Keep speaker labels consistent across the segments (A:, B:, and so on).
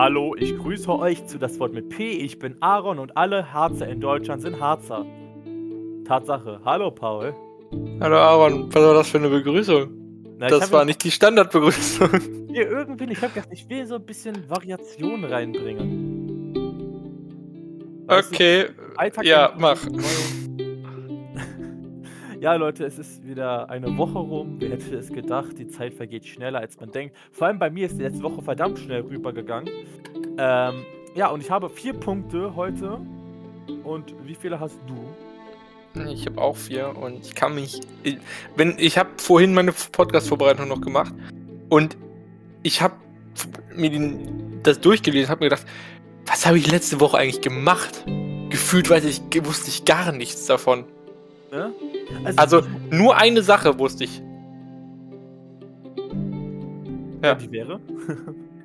A: Hallo, ich grüße euch zu das Wort mit P. Ich bin Aaron und alle Harzer in Deutschland sind Harzer. Tatsache. Hallo, Paul.
B: Hallo Aaron, was war das für eine Begrüßung?
A: Na,
B: das war nicht die Standardbegrüßung.
A: Ja, irgendwie, ich hab gedacht, ich will so ein bisschen Variation reinbringen. Weißt
B: Okay,
A: du,
B: ja, mach.
A: Ja, Leute, es ist wieder eine Woche rum. Wer hätte es gedacht? Die Zeit vergeht schneller, als man denkt. Vor allem bei mir ist die letzte Woche verdammt schnell rübergegangen. Ähm, ja, und ich habe vier Punkte heute. Und wie viele hast du?
B: Ich habe auch vier und ich kann mich. Ich, wenn ich habe vorhin meine Podcast-Vorbereitung noch gemacht und ich habe mir den, das durchgelesen, habe mir gedacht, was habe ich letzte Woche eigentlich gemacht? Gefühlt weiß ich, wusste ich gar nichts davon.
A: Ne?
B: Also nur eine Sache wusste ich.
A: ja. die wäre?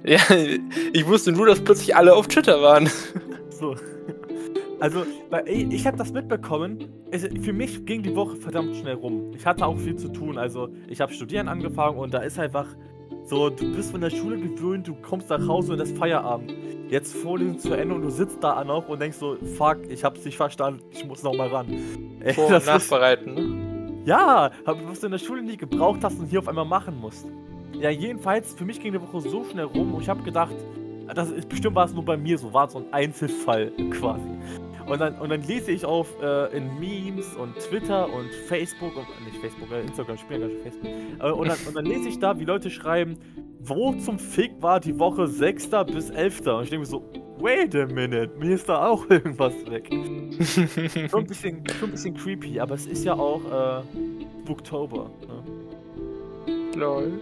B: Ja, ich wusste nur, dass plötzlich alle auf Twitter waren.
A: So. Also, ich habe das mitbekommen. Es, für mich ging die Woche verdammt schnell rum. Ich hatte auch viel zu tun. Also, ich habe Studieren angefangen und da ist einfach so, du bist von der Schule gewöhnt, du kommst nach Hause und das ist Feierabend. Jetzt Vorlesung zu Ende und du sitzt da noch und denkst so, fuck, ich hab's nicht verstanden, ich muss noch mal ran. Ey,
B: Vor- und nachbereiten. Ne?
A: ja, hab- was du in der Schule nie gebraucht hast und hier auf einmal machen musst. Ja, jedenfalls, für mich ging die Woche so schnell rum und ich habe gedacht, das ist bestimmt war es nur bei mir so, war so ein Einzelfall quasi. Und dann, und dann lese ich auf äh, in Memes und Twitter und Facebook und nicht Facebook, äh, Instagram, ich spiele ja gar nicht Facebook. Äh, und, dann, und dann lese ich da, wie Leute schreiben, wo zum Fick war die Woche 6. bis 11. Und ich denke mir so, wait a minute, mir ist da auch irgendwas weg. Schon ein bisschen, schon ein bisschen creepy, aber es ist ja auch äh, Booktober. Ne?
B: Lol.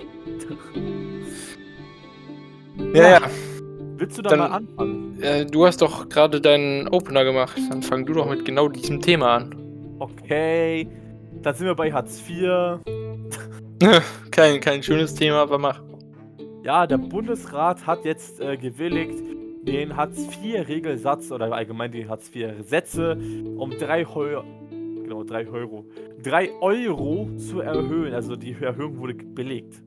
B: Ja, ja.
A: Willst du da
B: Dann-
A: mal anfangen?
B: Äh, du hast doch gerade deinen Opener gemacht. Dann fang du doch mit genau diesem Thema an.
A: Okay, dann sind wir bei Hartz IV.
B: kein, kein schönes Thema, aber mach.
A: Ja, der Bundesrat hat jetzt äh, gewilligt, den Hartz-IV-Regelsatz oder allgemein die Hartz-IV-Sätze um 3 Euro, genau, 3 Euro, 3 Euro zu erhöhen. Also die Erhöhung wurde belegt.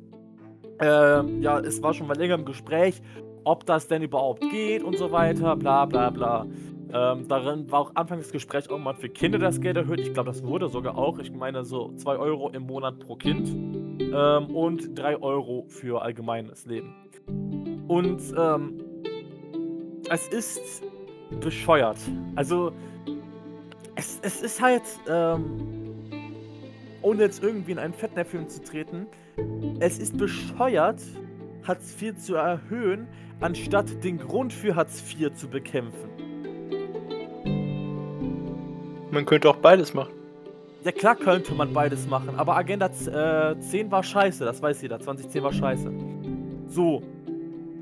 A: Ähm, ja, es war schon mal länger im Gespräch, ob das denn überhaupt geht und so weiter, bla bla bla. Ähm, darin war auch anfangs des Gesprächs auch mal für Kinder das Geld erhöht. Ich glaube, das wurde sogar auch. Ich meine so 2 Euro im Monat pro Kind ähm, und 3 Euro für allgemeines Leben. Und ähm, es ist bescheuert. Also, es, es ist halt, ähm, ohne jetzt irgendwie in einen Fettnäpfchen zu treten, es ist bescheuert, Hartz IV zu erhöhen, anstatt den Grund für Hartz IV zu bekämpfen.
B: Man könnte auch beides machen.
A: Ja, klar könnte man beides machen, aber Agenda äh, 10 war scheiße, das weiß jeder. 2010 war scheiße. So.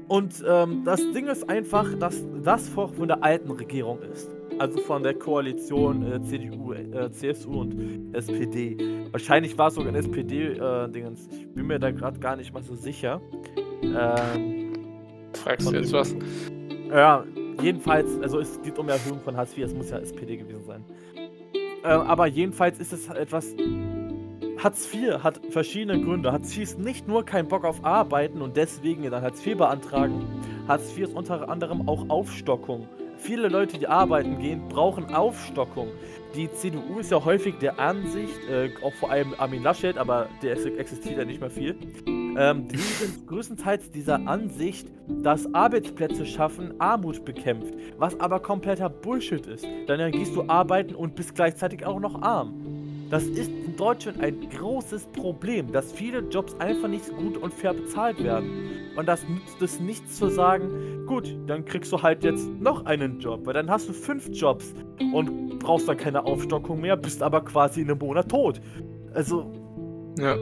A: Und ähm, das Ding ist einfach, dass das von von der alten Regierung ist. Also von der Koalition äh, CDU, äh, CSU und SPD. Wahrscheinlich war es sogar ein SPD-Dingens. ich bin mir da gerade gar nicht mal so sicher. Ähm,
B: Fragst du jetzt was?
A: ja, jedenfalls, also es geht um Erhöhung von Hartz IV, es muss ja SPD gewesen sein. Äh, aber jedenfalls ist es etwas. Hartz IV hat verschiedene Gründe. Hartz IV ist nicht nur kein Bock auf Arbeiten und deswegen dann Hartz IV beantragen. Hartz IV ist unter anderem auch Aufstockung. Viele Leute, die arbeiten gehen, brauchen Aufstockung. Die CDU ist ja häufig der Ansicht, äh, auch vor allem Armin Laschet, aber der ex- existiert ja nicht mehr viel, ähm, die sind größtenteils dieser Ansicht, dass Arbeitsplätze schaffen Armut bekämpft, was aber kompletter Bullshit ist. Dann gehst du arbeiten und bist gleichzeitig auch noch arm. Das ist in Deutschland ein großes Problem, dass viele Jobs einfach nicht gut und fair bezahlt werden. Und das nützt es nichts zu sagen, gut, dann kriegst du halt jetzt noch einen Job, weil dann hast du fünf Jobs und brauchst dann keine Aufstockung mehr, bist aber quasi in einem Monat tot. Also,
B: Ja.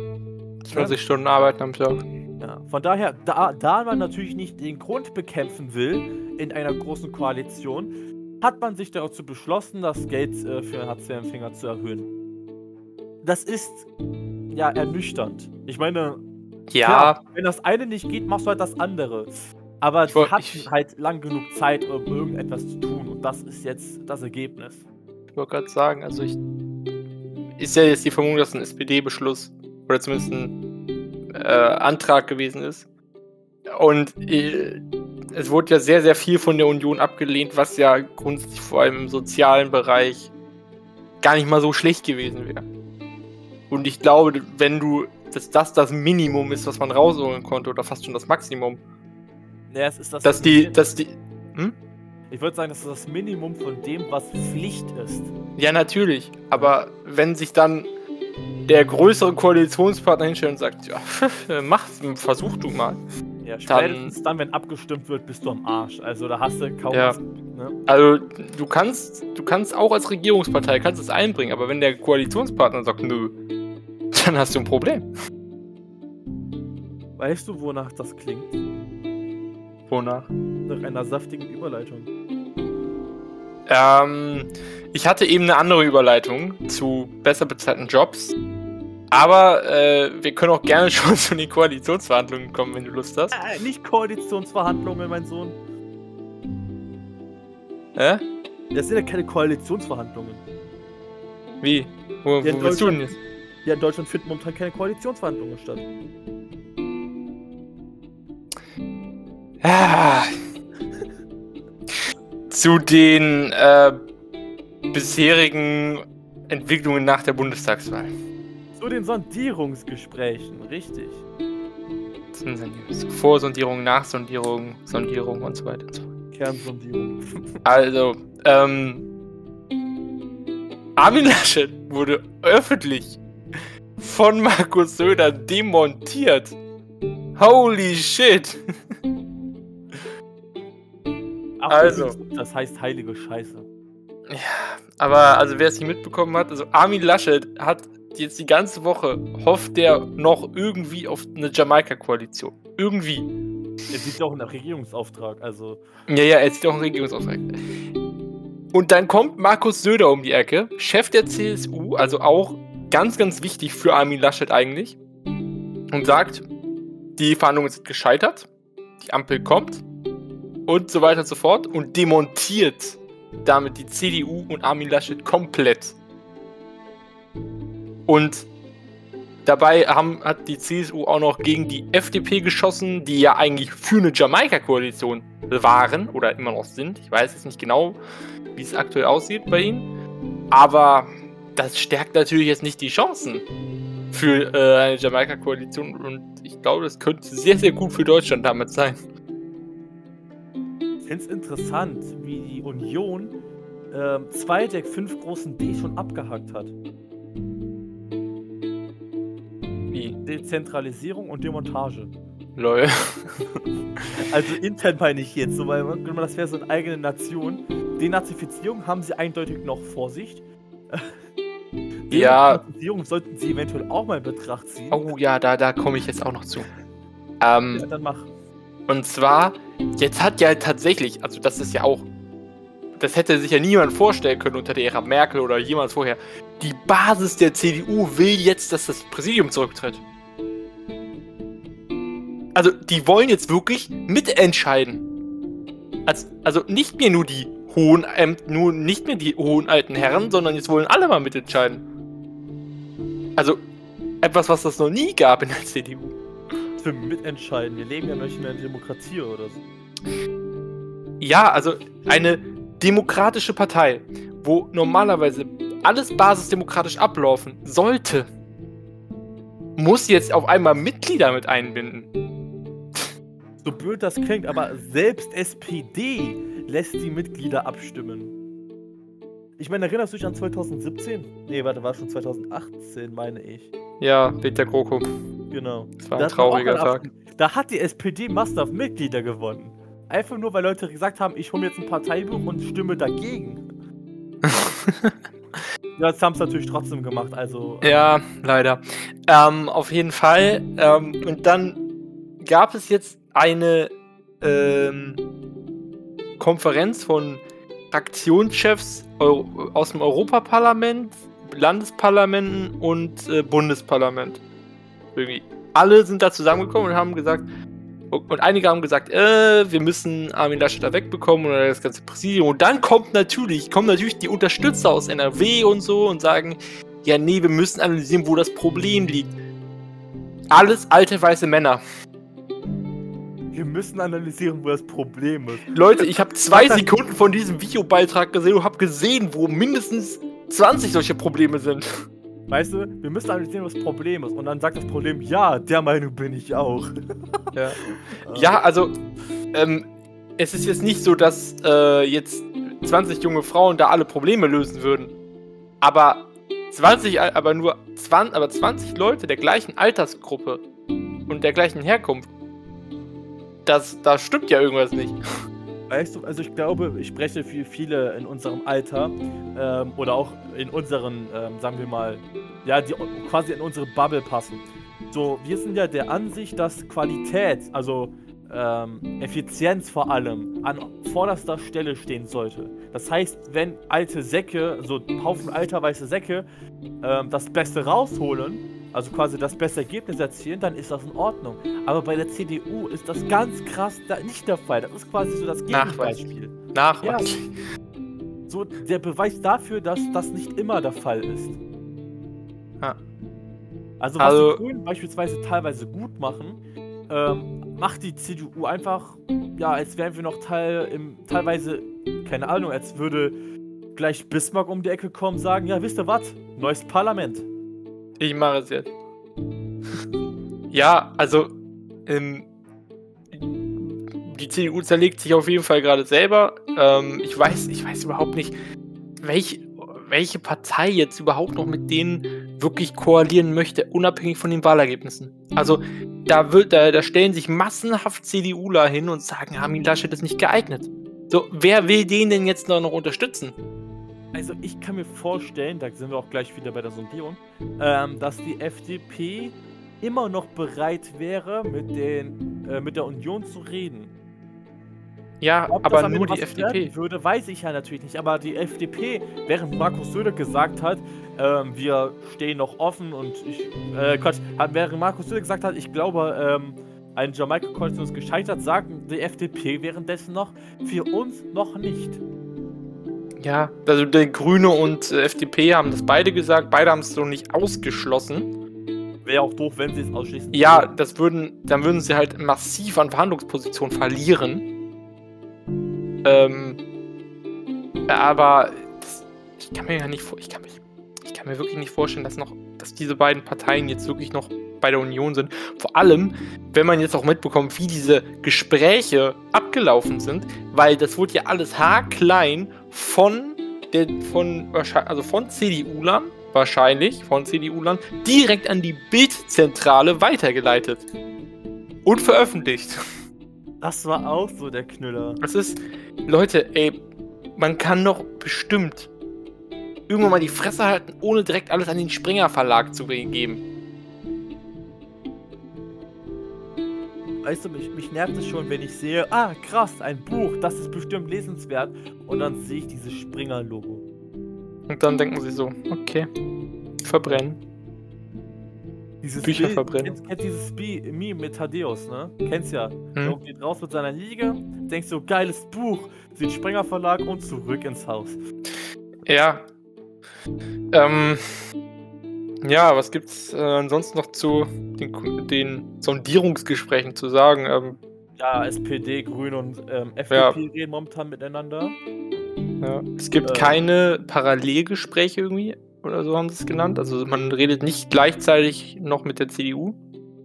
B: 20 Stunden arbeiten am Tag.
A: Ja, von daher, da, da man natürlich nicht den Grund bekämpfen will in einer großen Koalition, hat man sich dazu beschlossen, das Geld äh, für Hartz-IV-Empfänger zu erhöhen. Das ist ja ernüchternd. Ich meine,
B: Ja,
A: klar, wenn das eine nicht geht, machst du halt das andere. Aber
B: Ich
A: sie hatten halt lang genug Zeit, um irgendetwas zu tun. Und das ist jetzt das Ergebnis.
B: ich wollte gerade sagen, also ich. Ist ja jetzt die Vermutung, dass ein SPD-Beschluss oder zumindest ein äh, Antrag gewesen ist. Und äh, es wurde ja sehr, sehr viel von der Union abgelehnt, was ja grundsätzlich vor allem im sozialen Bereich gar nicht mal so schlecht gewesen wäre. Und ich glaube, wenn du, dass das das Minimum ist, was man rausholen konnte, oder fast schon das Maximum,
A: Ja, es ist das.
B: dass die, dass die, hm?
A: ich würde sagen, das ist das Minimum von dem, was Pflicht ist.
B: Ja, natürlich. Aber wenn sich dann der größere Koalitionspartner hinstellt und sagt, ja, mach, versuch du mal.
A: Ja, spätestens dann, wenn abgestimmt wird, bist du am Arsch. Also da hast du kaum
B: Ja.
A: was. Ne?
B: Also du kannst, du kannst auch als Regierungspartei kannst es einbringen, aber wenn der Koalitionspartner sagt, nö, dann hast du ein Problem.
A: Weißt du, wonach das klingt?
B: Wonach?
A: Nach einer saftigen Überleitung.
B: Ähm, ich hatte eben eine andere Überleitung zu besser bezahlten Jobs. Aber äh, wir können auch gerne schon zu den Koalitionsverhandlungen kommen, wenn du Lust hast.
A: Äh, nicht Koalitionsverhandlungen, mein Sohn.
B: Hä?
A: Das sind ja keine Koalitionsverhandlungen.
B: Wie? Wo,
A: Ja,
B: wo bist du denn jetzt?
A: Ja, in Deutschland finden momentan keine Koalitionsverhandlungen statt.
B: Ah. Zu den äh, bisherigen Entwicklungen nach der Bundestagswahl.
A: Zu den Sondierungsgesprächen, richtig.
B: Vorsondierung, Nachsondierung, Sondierung und so weiter und so fort.
A: Kernsondierung.
B: Also, ähm. Armin Laschet wurde öffentlich von Markus Söder demontiert. Holy shit! Also.
A: Das heißt heilige Scheiße.
B: Ja, aber also wer es nicht mitbekommen hat, also Armin Laschet hat jetzt die ganze Woche hofft der noch irgendwie auf eine Jamaika-Koalition. Irgendwie.
A: Es sieht ja auch nach Regierungsauftrag, also.
B: Ja, ja, er zieht auch einen Regierungsauftrag. Und dann kommt Markus Söder um die Ecke, Chef der CSU, also auch ganz, ganz wichtig für Armin Laschet eigentlich, und sagt, die Verhandlungen sind gescheitert, die Ampel kommt und so weiter und so fort und demontiert damit die CDU und Armin Laschet komplett. Und dabei haben, hat die CSU auch noch gegen die FDP geschossen, die ja eigentlich für eine Jamaika-Koalition waren oder immer noch sind. Ich weiß jetzt nicht genau, wie es aktuell aussieht bei ihnen. Aber das stärkt natürlich jetzt nicht die Chancen für äh, eine Jamaika-Koalition. Und ich glaube, das könnte sehr, sehr gut für Deutschland damit sein.
A: Ich finde es interessant, wie die Union ähm, zwei der fünf großen D schon abgehakt hat.
B: Wie?
A: Dezentralisierung und Demontage.
B: Lol.
A: Also intern meine ich jetzt, so, weil man- das wäre so eine eigene Nation. Denazifizierung haben sie eindeutig noch Vorsicht.
B: Ja.
A: Denazifizierung sollten sie eventuell auch mal in Betracht ziehen.
B: Oh ja, da, da komme ich jetzt auch noch zu. Ähm,
A: Ja, dann mach.
B: Und zwar, jetzt hat ja tatsächlich, also das ist ja auch, das hätte sich ja niemand vorstellen können unter der Ära Merkel oder jemals vorher. Die Basis der CDU will jetzt, dass das Präsidium zurücktritt. Also, die wollen jetzt wirklich mitentscheiden. Also, also nicht mehr nur die hohen Ämt, nur nicht mehr die hohen alten Herren, sondern jetzt wollen alle mal mitentscheiden. Also, etwas, was das noch nie gab in der CDU.
A: Für mitentscheiden. Wir leben ja nicht in einer Demokratie oder so.
B: Ja, also eine demokratische Partei, wo normalerweise alles basisdemokratisch ablaufen sollte, muss jetzt auf einmal Mitglieder mit einbinden.
A: So blöd das klingt, aber selbst SPD lässt die Mitglieder abstimmen. Ich meine, erinnerst du dich an 2017? Nee, warte, war schon 2018, meine ich.
B: Ja, Peter GroKo.
A: Genau.
B: Das war ein
A: auch
B: trauriger
A: eine
B: Tag.
A: Da hat die SPD massenhaft Mitglieder gewonnen. Einfach nur, weil Leute gesagt haben, ich hole mir jetzt ein Parteibuch und stimme dagegen. ja, das haben es natürlich trotzdem gemacht, also.
B: Ja, leider. Ähm, auf jeden Fall. Ähm, und dann gab es jetzt eine ähm, Konferenz von Fraktionschefs aus dem Europaparlament, Landesparlamenten und äh, Bundesparlament. Irgendwie. Alle sind da zusammengekommen und haben gesagt, und einige haben gesagt, äh, wir müssen Armin Laschet da wegbekommen oder das ganze Präsidium. Und dann kommt natürlich, kommen natürlich die Unterstützer aus NRW und so und sagen, ja, nee, wir müssen analysieren, wo das Problem liegt. Alles alte weiße Männer.
A: Wir müssen analysieren, wo das Problem ist.
B: Leute, ich habe zwei Sekunden von diesem Videobeitrag gesehen und habe gesehen, wo mindestens 20 solche Probleme sind.
A: Weißt du, wir müssen analysieren, was das Problem ist. Und dann sagt das Problem, ja, der Meinung bin ich auch.
B: Ja, ja also, ähm, es ist jetzt nicht so, dass äh, jetzt 20 junge Frauen da alle Probleme lösen würden. Aber 20, aber nur 20, aber 20 Leute der gleichen Altersgruppe und der gleichen Herkunft. Das, da stimmt ja irgendwas nicht.
A: Weißt du, also ich glaube, ich spreche für viele in unserem Alter ähm, oder auch in unseren, ähm, sagen wir mal, ja, die quasi in unsere Bubble passen. So, wir sind ja der Ansicht, dass Qualität, also ähm, Effizienz vor allem, an vorderster Stelle stehen sollte. Das heißt, wenn alte Säcke, so Haufen alter weiße Säcke, ähm, das Beste rausholen, also quasi das beste Ergebnis erzielen, dann ist das in Ordnung. Aber bei der CDU ist das ganz krass da nicht der Fall. Das ist quasi so das Gegenbeispiel.
B: Nachweis. Ja.
A: So der Beweis dafür, dass das nicht immer der Fall ist. Ja. Also was also, die Grünen beispielsweise teilweise gut machen, ähm, macht die CDU einfach, ja, als wären wir noch Teil im, teilweise, keine Ahnung, als würde gleich Bismarck um die Ecke kommen, sagen, ja, wisst ihr was? Neues Parlament.
B: Ich mache es jetzt. Ja, also ähm, die CDU zerlegt sich auf jeden Fall gerade selber. Ähm, ich weiß, ich weiß überhaupt nicht, welch, welche Partei jetzt überhaupt noch mit denen wirklich koalieren möchte, unabhängig von den Wahlergebnissen. Also da, wird, da, da stellen sich massenhaft CDUler hin und sagen, Armin Laschet ist nicht geeignet. So, wer will den denn jetzt noch unterstützen?
A: Also ich kann mir vorstellen, da sind wir auch gleich wieder bei der Sondierung, ähm, dass die FDP immer noch bereit wäre, mit, den, äh, mit der Union zu reden.
B: Ja, Ob aber nur die FDP.
A: würde, weiß ich ja natürlich nicht. Aber die FDP, während Markus Söder gesagt hat, ähm, wir stehen noch offen und ich, äh, Quatsch, während Markus Söder gesagt hat, ich glaube, ähm, ein Jamaika-Koalition ist gescheitert, sagen die FDP währenddessen noch, für uns noch nicht.
B: Ja, also der Grüne und äh, FDP haben das beide gesagt, beide haben es so nicht ausgeschlossen.
A: Wäre auch doof, wenn sie es ausschließen.
B: Ja, das würden, dann würden sie halt massiv an Verhandlungspositionen verlieren. Ähm, aber das, ich kann mir ja nicht vor, ich kann mich, ich kann mir wirklich nicht vorstellen, dass noch, dass diese beiden Parteien jetzt wirklich noch bei der Union sind. Vor allem, wenn man jetzt auch mitbekommt, wie diese Gespräche abgelaufen sind, weil das wurde ja alles haarklein von der, von, also von CDU-Lern, wahrscheinlich von CDU-Lern, direkt an die Bildzentrale weitergeleitet. Und veröffentlicht.
A: Das war auch so der Knüller.
B: Das ist, Leute, ey, man kann doch bestimmt irgendwann mal die Fresse halten, ohne direkt alles an den Springer Verlag zu geben.
A: Weißt du, mich, mich nervt es schon, wenn ich sehe, ah, krass, ein Buch, das ist bestimmt lesenswert. Und dann sehe ich dieses Springer-Logo.
B: Und dann denken sie so, okay, verbrennen.
A: Dieses Bücher Bild, verbrennen. Kennst, kennst dieses Meme mit Thaddeus, ne? Kennst ja. Hm. Er geht raus mit seiner Liege, denkst so, geiles Buch, sieht Springer Verlag und zurück ins Haus.
B: Ja. Ähm, ja, was gibt's äh, ansonsten noch zu den, den, Sondierungsgesprächen zu sagen? Ähm,
A: ja, SPD, Grüne und ähm, FDP ja. reden momentan miteinander.
B: Ja. Es gibt äh, keine Parallelgespräche irgendwie, oder so haben sie es genannt. Also man redet nicht gleichzeitig noch mit der CDU.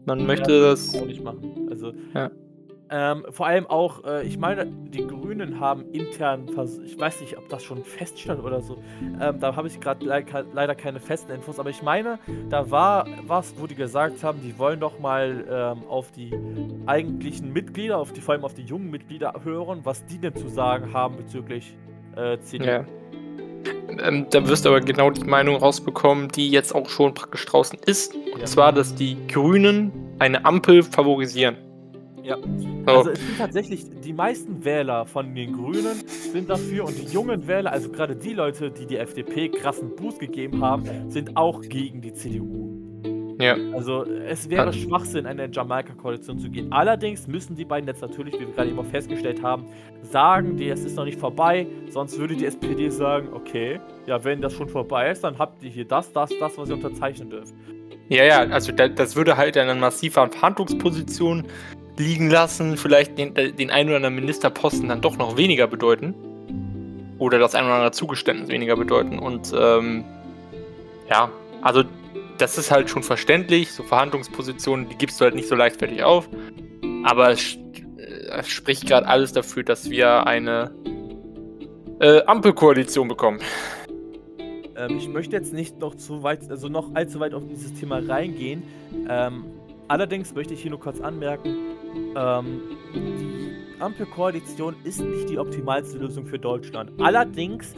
B: Man möchte ja, das.
A: Auch nicht machen. Also, ja. Ähm, vor allem auch, äh, ich meine, die Grünen haben intern, ich weiß nicht, ob das schon feststand oder so, ähm, da habe ich gerade le leider keine festen Infos, aber ich meine, da war was, wo die gesagt haben, die wollen doch mal ähm, auf die eigentlichen Mitglieder, auf die, vor allem auf die jungen Mitglieder hören, was die denn zu sagen haben bezüglich äh, CDU. Ja.
B: Ähm, da wirst du aber genau die Meinung rausbekommen, die jetzt auch schon praktisch draußen ist. Und ja. zwar, dass die Grünen eine Ampel favorisieren.
A: Ja. Also es sind tatsächlich, die meisten Wähler von den Grünen sind dafür und die jungen Wähler, also gerade die Leute, die die FDP krassen Boost gegeben haben, sind auch gegen die CDU. Ja. Also es wäre. Schwachsinn, eine Jamaika-Koalition zu gehen. Allerdings müssen die beiden jetzt natürlich, wie wir gerade immer festgestellt haben, sagen, die, es ist noch nicht vorbei, sonst würde die SPD sagen, okay, ja, wenn das schon vorbei ist, dann habt ihr hier das, das, das, was ihr unterzeichnen dürft.
B: Ja, ja, also das würde halt eine massive Verhandlungsposition liegen lassen, vielleicht den, den einen oder anderen Ministerposten dann doch noch weniger bedeuten. Oder das ein oder andere Zugeständnis weniger bedeuten. Und ähm, ja, also das ist halt schon verständlich. So Verhandlungspositionen, die gibst du halt nicht so leichtfertig auf. Aber es, äh, es spricht gerade alles dafür, dass wir eine äh, Ampelkoalition bekommen.
A: Ähm, ich möchte jetzt nicht noch zu weit, also noch allzu weit auf dieses Thema reingehen. Ähm, allerdings möchte ich hier nur kurz anmerken, ähm, die Ampelkoalition ist nicht die optimalste Lösung für Deutschland. Allerdings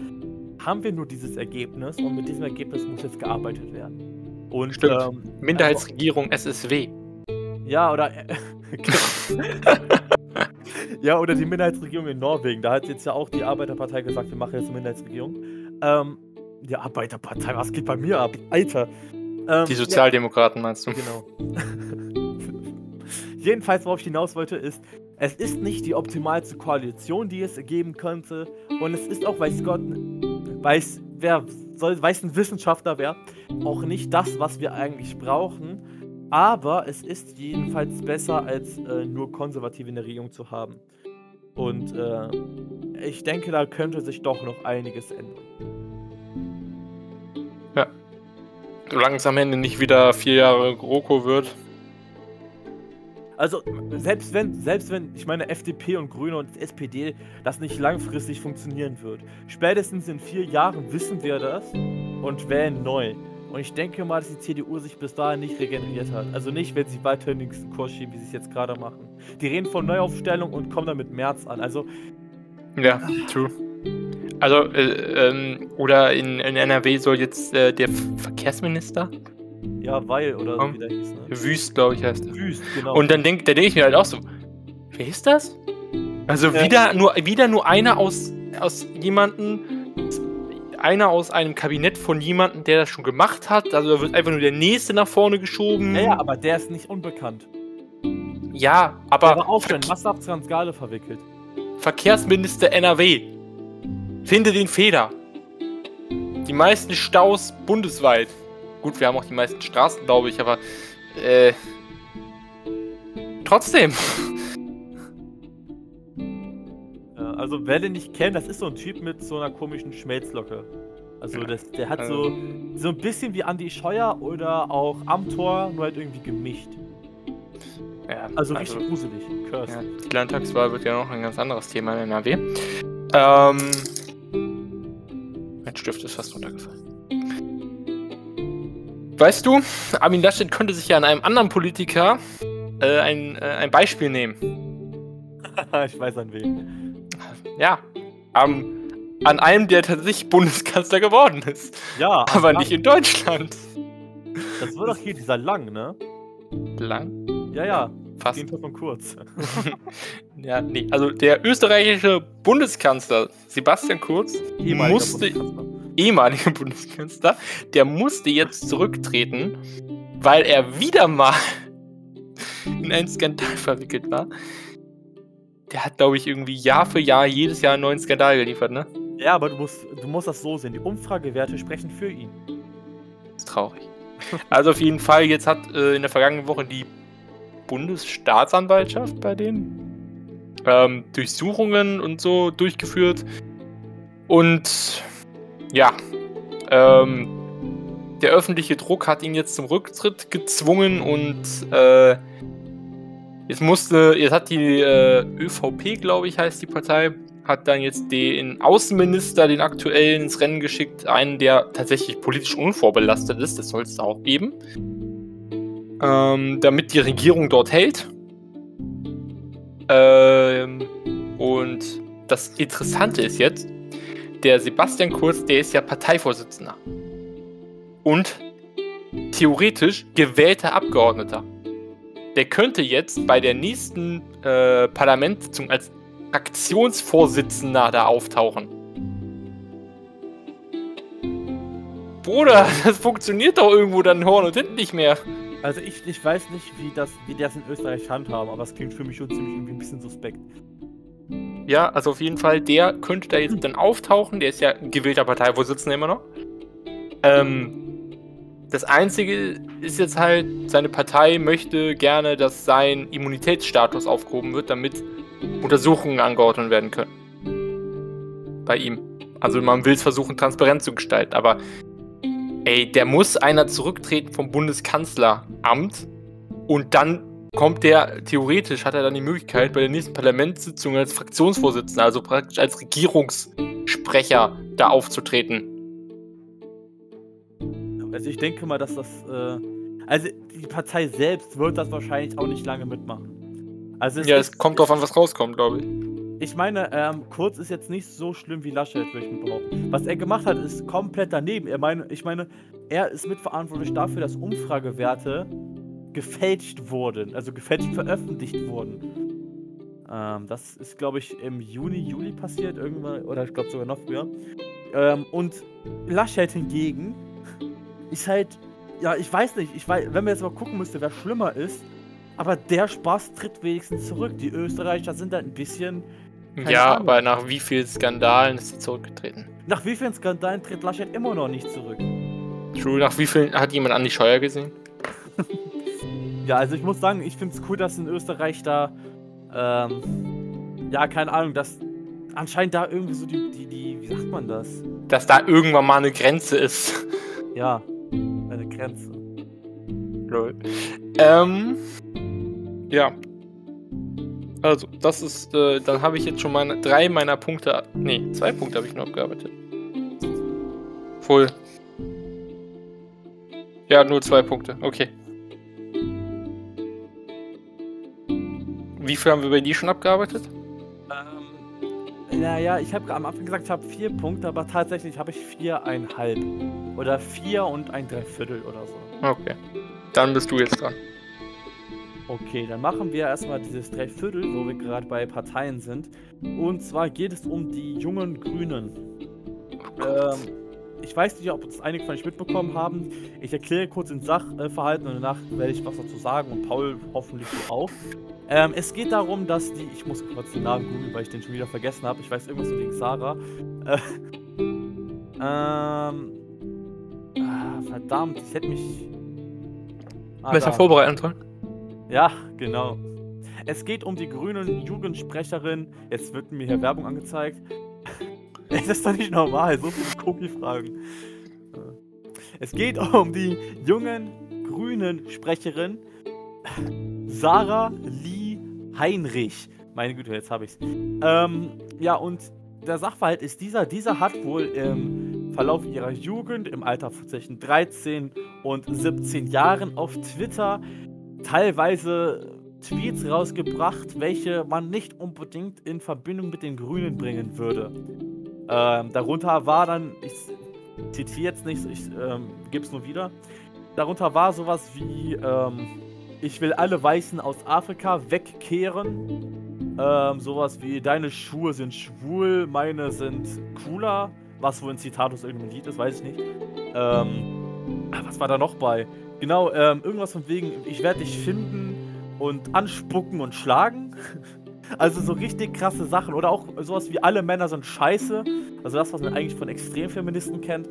A: haben wir nur dieses Ergebnis und mit diesem Ergebnis muss jetzt gearbeitet werden. Und,
B: Stimmt. Ähm, Minderheitsregierung SSW.
A: Ja, oder. ja, oder die Minderheitsregierung in Norwegen. Da hat jetzt ja auch die Arbeiterpartei gesagt, wir machen jetzt eine Minderheitsregierung. Ähm, die Arbeiterpartei, was geht bei mir ab? Alter.
B: Ähm, die Sozialdemokraten ja. meinst du?
A: Genau. Jedenfalls, worauf ich hinaus wollte, ist, es ist nicht die optimalste Koalition, die es geben könnte. Und es ist auch, weiß Gott, weiß, wer soll, weiß ein Wissenschaftler wer, auch nicht das, was wir eigentlich brauchen. Aber es ist jedenfalls besser, als äh, nur Konservative in der Regierung zu haben. Und äh, ich denke, da könnte sich doch noch einiges ändern.
B: Ja. Solange es am Ende nicht wieder vier Jahre GroKo wird.
A: Also, selbst wenn, selbst wenn, ich meine, FDP und Grüne und SPD das nicht langfristig funktionieren wird. Spätestens in vier Jahren wissen wir das und wählen neu. Und ich denke mal, dass die CDU sich bis dahin nicht regeneriert hat. Also nicht, wenn sie weiterhin den Kurs schieben, wie sie es jetzt gerade machen. Die reden von Neuaufstellung und kommen dann mit März an. Also.
B: Ja, true. Also, äh, ähm, oder in, in, NRW soll jetzt äh, der Verkehrsminister
A: ja, weil, oder um, wie der hieß,
B: ne? Wüst, glaube ich, heißt er.
A: Wüst, genau.
B: Und dann denke denk ich mir halt auch so, wer ist das? Also ja. wieder, nur, wieder nur einer aus, aus jemanden, einer aus einem Kabinett von jemandem, der das schon gemacht hat. Also da wird einfach nur der Nächste nach vorne geschoben.
A: Ja, ja, aber der ist nicht unbekannt.
B: Ja, aber...
A: War auch schon Massenskandale verwickelt.
B: Verkehrsminister NRW. Finde den Fehler. Die meisten Staus bundesweit. Gut, wir haben auch die meisten Straßen, glaube ich, aber äh, trotzdem.
A: also wer den nicht kennt, das ist so ein Typ mit so einer komischen Schmelzlocke. Also das, der hat so, so ein bisschen wie Andy Scheuer oder auch Amtor, nur halt irgendwie gemischt. Ja, also, also richtig gruselig.
B: Ja, die Landtagswahl wird ja noch ein ganz anderes Thema in NRW. Ähm, mein Stift ist fast runtergefallen. Weißt du, Armin Laschet könnte sich ja an einem anderen Politiker äh, ein, äh, ein Beispiel nehmen.
A: ich weiß an wen.
B: Ja, um, an einem, der tatsächlich Bundeskanzler geworden ist.
A: Ja.
B: Aber nicht in Deutschland.
A: Das war doch hier dieser Lang, ne?
B: Lang?
A: Ja, ja.
B: Fast.
A: Jedenfalls von kurz.
B: ja, nee. Also der österreichische Bundeskanzler Sebastian Kurz musste ehemalige Bundeskanzler, der musste jetzt zurücktreten, weil er wieder mal in einen Skandal verwickelt war. Der hat, glaube ich, irgendwie Jahr für Jahr jedes Jahr einen neuen Skandal geliefert, ne?
A: Ja, aber du musst, du musst das so sehen. Die Umfragewerte sprechen für ihn.
B: Das ist traurig. Also auf jeden Fall, jetzt hat äh, in der vergangenen Woche die Bundesstaatsanwaltschaft bei denen ähm, Durchsuchungen und so durchgeführt. Und ja, ähm, der öffentliche Druck hat ihn jetzt zum Rücktritt gezwungen und äh, jetzt musste, jetzt hat die äh, ÖVP, glaube ich, heißt die Partei, hat dann jetzt den Außenminister, den aktuellen, ins Rennen geschickt, einen, der tatsächlich politisch unvorbelastet ist, das soll es auch geben, ähm, damit die Regierung dort hält. Ähm, und das Interessante ist jetzt, der Sebastian Kurz, der ist ja Parteivorsitzender. Und theoretisch gewählter Abgeordneter. Der könnte jetzt bei der nächsten äh, Parlamentssitzung als Fraktionsvorsitzender da auftauchen. Bruder, das funktioniert doch irgendwo dann Horn und hinten nicht mehr.
A: Also ich, ich weiß nicht, wie das, wie das in Österreich handhaben, aber es klingt für mich schon ziemlich irgendwie ein bisschen suspekt.
B: Ja, also auf jeden Fall, der könnte da jetzt dann auftauchen. Der ist ja gewählter Parteivorsitzender immer noch. Ähm, Das Einzige ist jetzt halt, seine Partei möchte gerne, dass sein Immunitätsstatus aufgehoben wird, damit Untersuchungen angeordnet werden können. Bei ihm. Also man will es versuchen, transparent zu gestalten, aber ey, der muss einer zurücktreten vom Bundeskanzleramt und dann kommt der, theoretisch hat er dann die Möglichkeit, bei der nächsten Parlamentssitzung als Fraktionsvorsitzender, also praktisch als Regierungssprecher da aufzutreten.
A: Also ich denke mal, dass das, äh, also die Partei selbst wird das wahrscheinlich auch nicht lange mitmachen.
B: Also es ja, es kommt drauf an, was rauskommt, glaube ich.
A: Ich meine, ähm, Kurz ist jetzt nicht so schlimm wie Laschet, würde ich behaupten. Was er gemacht hat, ist komplett daneben. Er meine, ich meine, er ist mitverantwortlich dafür, dass Umfragewerte gefälscht wurden, also gefälscht veröffentlicht wurden. Ähm, das ist, glaube ich, im Juni, Juli passiert, irgendwann, oder ich glaube sogar noch früher. Ähm, und Laschet hingegen ist halt, ja, ich weiß nicht, ich weiß, wenn man jetzt mal gucken müsste, wer schlimmer ist, aber der Spaß tritt wenigstens zurück. Die Österreicher sind halt ein bisschen.
B: Ja, Ahnung. aber nach wie vielen Skandalen ist sie zurückgetreten?
A: Nach wie vielen Skandalen tritt Laschet immer noch nicht zurück?
B: True, nach wie vielen hat jemand Andi Scheuer gesehen?
A: Ja, also ich muss sagen, ich finde es cool, dass in Österreich da, ähm, ja, keine Ahnung, dass anscheinend da irgendwie so die, die, die, wie sagt man das?
B: Dass da irgendwann mal eine Grenze ist.
A: Ja, eine Grenze.
B: Lol. Ähm, ja. Also, das ist, äh, dann habe ich jetzt schon meine, drei meiner Punkte, nee, zwei Punkte habe ich nur abgearbeitet. Voll. Ja, nur zwei Punkte, okay. Wie viel haben wir bei dir schon abgearbeitet?
A: Ähm, naja, ich habe am Anfang gesagt, ich habe vier Punkte, aber tatsächlich habe ich viereinhalb. Oder vier und ein Dreiviertel oder so.
B: Okay. Dann bist du jetzt dran.
A: Okay, dann machen wir erstmal dieses Dreiviertel, wo wir gerade bei Parteien sind. Und zwar geht es um die jungen Grünen. Ähm, ich weiß nicht, ob das einige von euch mitbekommen haben. Ich erkläre kurz den Sachverhalten und danach werde ich was dazu sagen und Paul hoffentlich auch. Ähm, es geht darum, dass die. Ich muss kurz den Namen googeln, weil ich den schon wieder vergessen habe. Ich weiß irgendwas wegen Sarah. Äh, ähm. Ah, verdammt, ich hätte mich.
B: Ah, Besser da. vorbereiten sollen.
A: Ja, genau. Es geht um die grünen Jugendsprecherin. Jetzt wird mir hier Werbung angezeigt. Es ist doch nicht normal, so viele Cookie-Fragen. Es geht um die jungen grünen Sprecherin Sarah Lee Heinrich. Meine Güte, jetzt habe ich's. Ähm, ja, und der Sachverhalt ist dieser. Dieser hat wohl im Verlauf ihrer Jugend, im Alter zwischen 13 und 17 Jahren, auf Twitter teilweise Tweets rausgebracht, welche man nicht unbedingt in Verbindung mit den Grünen bringen würde. Ähm, darunter war dann, ich zitiere jetzt nicht, ich ähm, gebe es nur wieder. Darunter war sowas wie, ähm, ich will alle Weißen aus Afrika wegkehren. Ähm, sowas wie, deine Schuhe sind schwul, meine sind cooler. Was wohl ein Zitat aus irgendeinem Lied ist, weiß ich nicht. Ähm, was war da noch bei? Genau, ähm, irgendwas von wegen, ich werde dich finden und anspucken und schlagen. Also so richtig krasse Sachen. Oder auch sowas wie alle Männer sind scheiße. Also das, was man eigentlich von Extremfeministen kennt.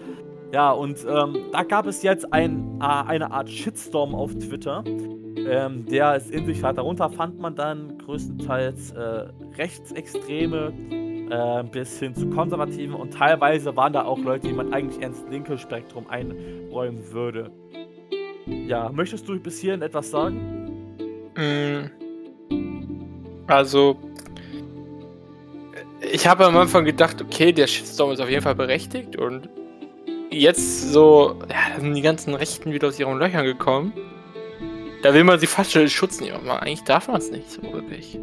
A: Ja, und ähm, da gab es jetzt ein, äh, eine Art Shitstorm auf Twitter, ähm, der es in sich hat. Darunter fand man dann größtenteils äh, Rechtsextreme äh, bis hin zu Konservativen und teilweise waren da auch Leute, die man eigentlich ins linke Spektrum einräumen würde. Ja, möchtest du bis hierhin etwas sagen?
B: Mm. Also, ich habe am Anfang gedacht, okay, der Shitstorm ist auf jeden Fall berechtigt und jetzt so, ja, sind die ganzen Rechten wieder aus ihren Löchern gekommen. Da will man sie fast nehmen, aber eigentlich darf man es nicht so wirklich.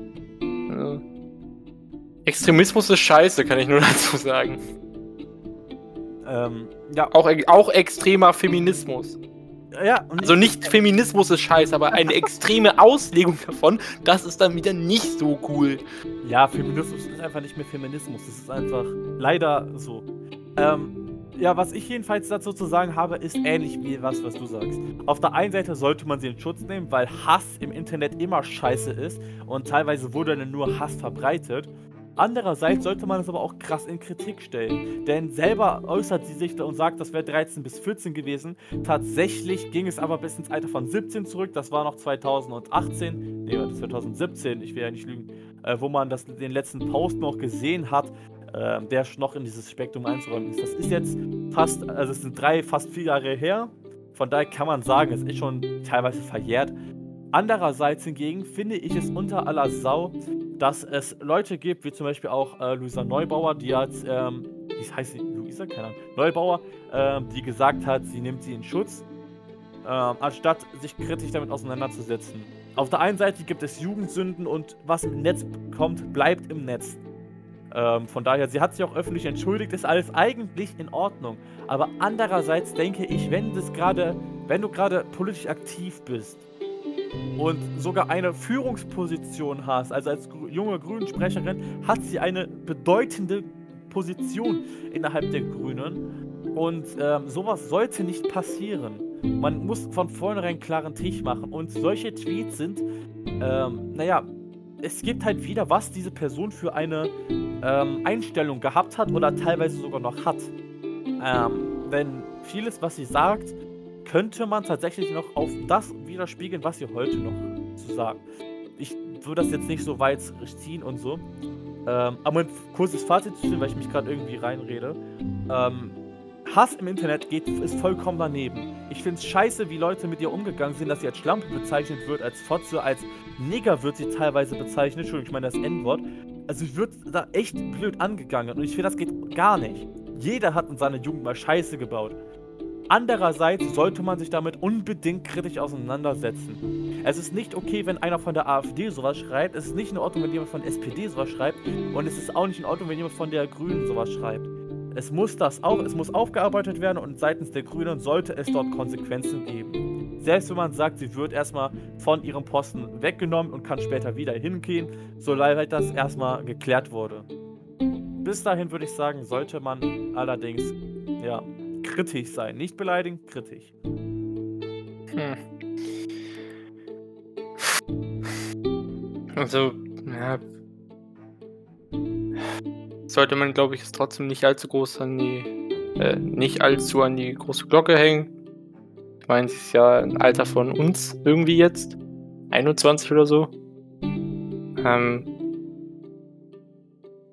B: Also, Extremismus ist scheiße, kann ich nur dazu sagen. Ähm, ja. Auch, auch extremer Feminismus. Ja, also nicht Feminismus ist scheiße, aber eine extreme Auslegung davon, das ist dann wieder nicht so cool.
A: Ja, Feminismus ist einfach nicht mehr Feminismus. Das ist einfach leider so. Ähm, ja, was ich jedenfalls dazu zu sagen habe, ist ähnlich wie was, was du sagst. Auf der einen Seite sollte man sie in Schutz nehmen, weil Hass im Internet immer scheiße ist und teilweise wurde dann nur Hass verbreitet. Andererseits sollte man es aber auch krass in Kritik stellen. Denn selber äußert sie sich und sagt, das wäre 13 bis 14 gewesen. Tatsächlich ging es aber bis ins Alter von 17 zurück. Das war noch 2018. Nee, 2017, ich will ja nicht lügen. Äh, wo man das, den letzten Post noch gesehen hat, äh, der noch in dieses Spektrum einzuräumen ist. Das ist jetzt fast, also es sind drei, fast vier Jahre her. Von daher kann man sagen, es ist schon teilweise verjährt. Andererseits hingegen finde ich es unter aller Sau, dass es Leute gibt, wie zum Beispiel auch äh, Luisa Neubauer, die jetzt, ähm, wie heißt sie, Luisa, keine Ahnung, Neubauer, ähm, die gesagt hat, sie nimmt sie in Schutz, ähm, anstatt sich kritisch damit auseinanderzusetzen. Auf der einen Seite gibt es Jugendsünden und was im Netz kommt, bleibt im Netz. Ähm, von daher, sie hat sich auch öffentlich entschuldigt, ist alles eigentlich in Ordnung. Aber andererseits denke ich, wenn das gerade, wenn du gerade politisch aktiv bist und sogar eine Führungsposition hast, also als junge Grünen-Sprecherin, hat sie eine bedeutende Position innerhalb der Grünen. Und ähm, sowas sollte nicht passieren. Man muss von vornherein klaren Tisch machen. Und solche Tweets sind, ähm, naja, es gibt halt wieder, was diese Person für eine ähm, Einstellung gehabt hat oder teilweise sogar noch hat. Ähm, denn vieles, was sie sagt, könnte man tatsächlich noch auf das widerspiegeln, was sie heute noch zu sagen. Ich würde das jetzt nicht so weit ziehen und so. Ähm, aber ein kurzes Fazit zu ziehen, weil ich mich gerade irgendwie reinrede. Ähm, Hass im Internet geht, ist vollkommen daneben. Ich finde es scheiße, wie Leute mit ihr umgegangen sind, dass sie als Schlampe bezeichnet wird, als Fotze, als Nigger wird sie teilweise bezeichnet. Entschuldigung, ich meine das N-Wort. Also sie wird da echt blöd angegangen und ich finde, das geht gar nicht. Jeder hat in seiner Jugend mal Scheiße gebaut. Andererseits sollte man sich damit unbedingt kritisch auseinandersetzen. Es ist nicht okay, wenn einer von der AfD sowas schreibt. Es ist nicht in Ordnung, wenn jemand von der SPD sowas schreibt. Und es ist auch nicht in Ordnung, wenn jemand von der Grünen sowas schreibt. Es muss das auch, es muss aufgearbeitet werden und seitens der Grünen sollte es dort Konsequenzen geben. Selbst wenn man sagt, sie wird erstmal von ihrem Posten weggenommen und kann später wieder hingehen, solange das erstmal geklärt wurde. Bis dahin würde ich sagen, sollte man allerdings ja, kritisch sein. Nicht beleidigen, kritisch. Hm.
B: Also, ja, sollte man, glaube ich, es trotzdem nicht allzu groß an die, äh, nicht allzu an die große Glocke hängen. Ich meine, sie ist ja ein Alter von uns irgendwie jetzt. 21 oder so. Ähm.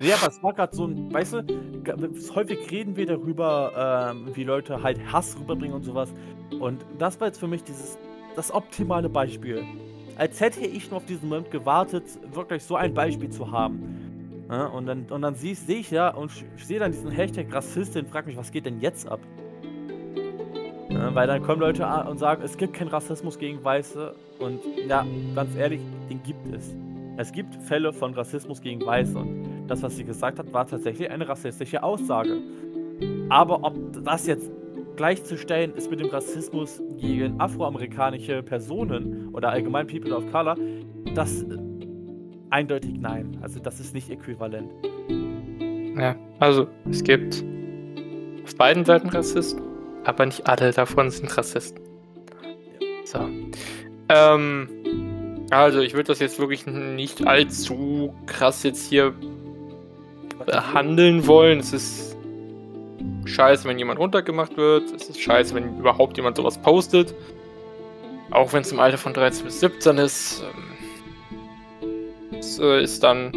A: Ja, aber es war gerade so ein, weißt du, häufig reden wir darüber, ähm, wie Leute halt Hass rüberbringen und sowas. Und das war jetzt für mich dieses, das optimale Beispiel. Als hätte ich nur auf diesen Moment gewartet, wirklich so ein Beispiel zu haben. Ja, und dann, und dann sehe seh ich ja und sehe dann diesen Hashtag Rassistin und frage mich, was geht denn jetzt ab? Ja, weil dann kommen Leute und sagen, es gibt keinen Rassismus gegen Weiße. Und ja, ganz ehrlich, den gibt es. Es gibt Fälle von Rassismus gegen Weiße. Und das, was sie gesagt hat, war tatsächlich eine rassistische Aussage. Aber ob das jetzt gleichzustellen ist mit dem Rassismus gegen afroamerikanische Personen oder allgemein People of Color, das Eindeutig nein. Also das ist nicht äquivalent.
B: Ja, also es gibt auf beiden Seiten Rassisten, aber nicht alle davon sind Rassisten. So. Ähm, also ich würde das jetzt wirklich nicht allzu krass jetzt hier behandeln wollen. Es ist scheiße, wenn jemand runtergemacht wird. Es ist scheiße, wenn überhaupt jemand sowas postet. Auch wenn es im Alter von 13 bis 17 ist. Ähm, das äh, ist dann